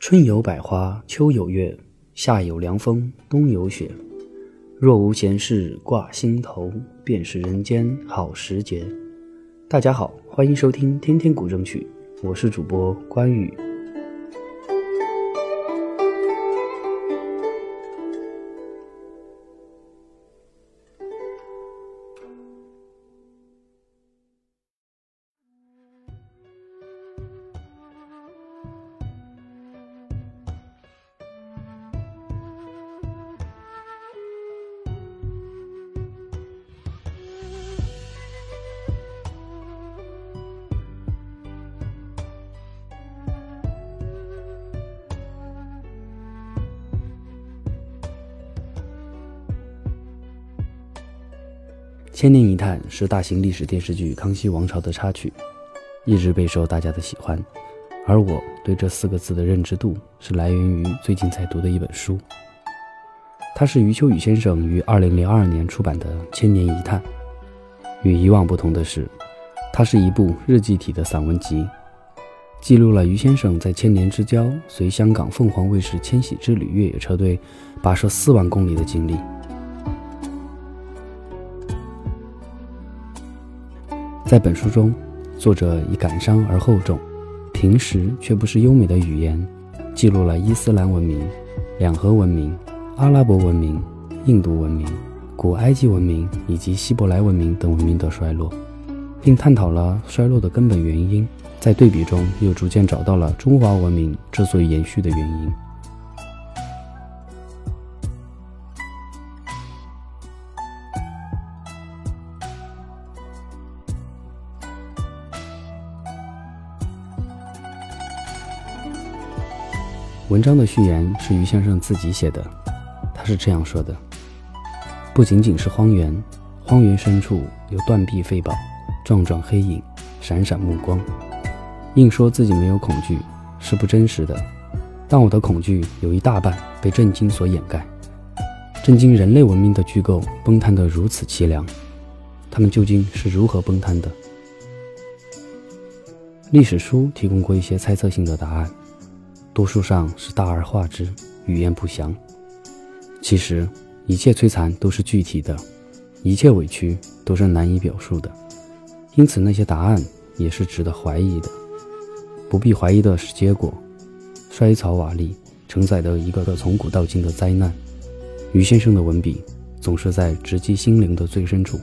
春有百花，秋有月，夏有凉风，冬有雪。若无闲事挂心头，便是人间好时节。大家好，欢迎收听《天天古筝曲》，我是主播关羽。《千年一叹》是大型历史电视剧《康熙王朝》的插曲，一直备受大家的喜欢。而我对这四个字的认知度是来源于最近在读的一本书，它是余秋雨先生于2002年出版的《千年一叹》。与以往不同的是，它是一部日记体的散文集，记录了余先生在千年之交随香港凤凰卫视千禧之旅越野车队跋涉四万公里的经历。在本书中，作者以感伤而厚重、平实却不失优美的语言，记录了伊斯兰文明、两河文明、阿拉伯文明、印度文明、古埃及文明以及希伯来文明等文明的衰落，并探讨了衰落的根本原因。在对比中，又逐渐找到了中华文明之所以延续的原因。文章的序言是余先生自己写的，他是这样说的：“不仅仅是荒原，荒原深处有断壁废堡、幢幢黑影、闪闪目光。硬说自己没有恐惧是不真实的，但我的恐惧有一大半被震惊所掩盖。震惊人类文明的巨构崩塌得如此凄凉，他们究竟是如何崩塌的？历史书提供过一些猜测性的答案。”多数上是大而化之，语言不详。其实，一切摧残都是具体的，一切委屈都是难以表述的。因此，那些答案也是值得怀疑的。不必怀疑的是结果：衰草瓦砾，承载的一个个从古到今的灾难。余先生的文笔总是在直击心灵的最深处。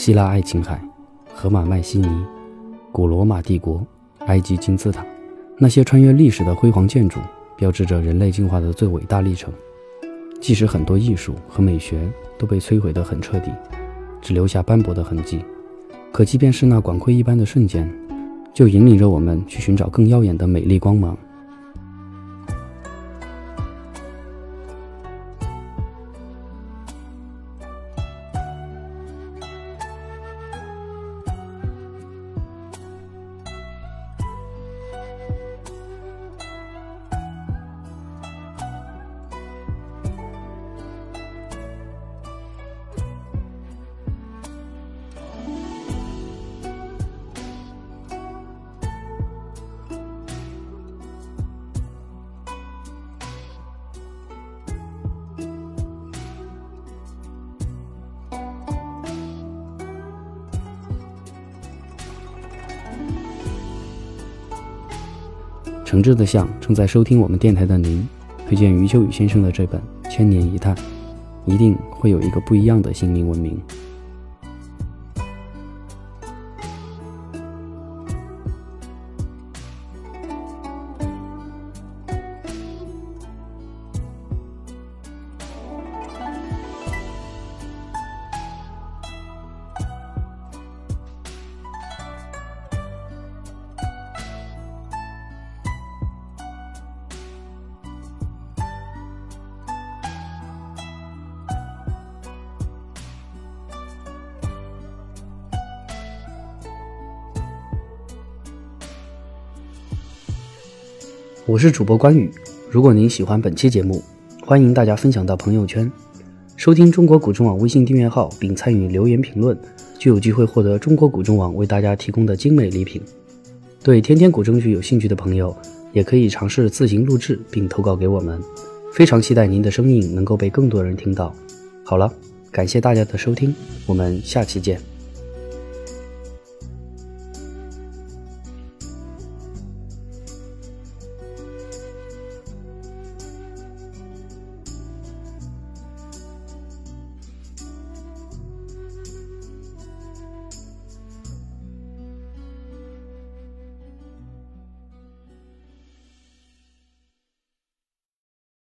希腊爱琴海、荷马麦西尼、古罗马帝国、埃及金字塔，那些穿越历史的辉煌建筑，标志着人类进化的最伟大历程。即使很多艺术和美学都被摧毁得很彻底，只留下斑驳的痕迹，可即便是那管窥一般的瞬间，就引领着我们去寻找更耀眼的美丽光芒。诚挚的向正在收听我们电台的您推荐余秋雨先生的这本《千年一叹》，一定会有一个不一样的心灵文明。我是主播关羽。如果您喜欢本期节目，欢迎大家分享到朋友圈，收听中国古筝网微信订阅号并参与留言评论，就有机会获得中国古筝网为大家提供的精美礼品。对天天古筝剧有兴趣的朋友，也可以尝试自行录制并投稿给我们。非常期待您的声音能够被更多人听到。好了，感谢大家的收听，我们下期见。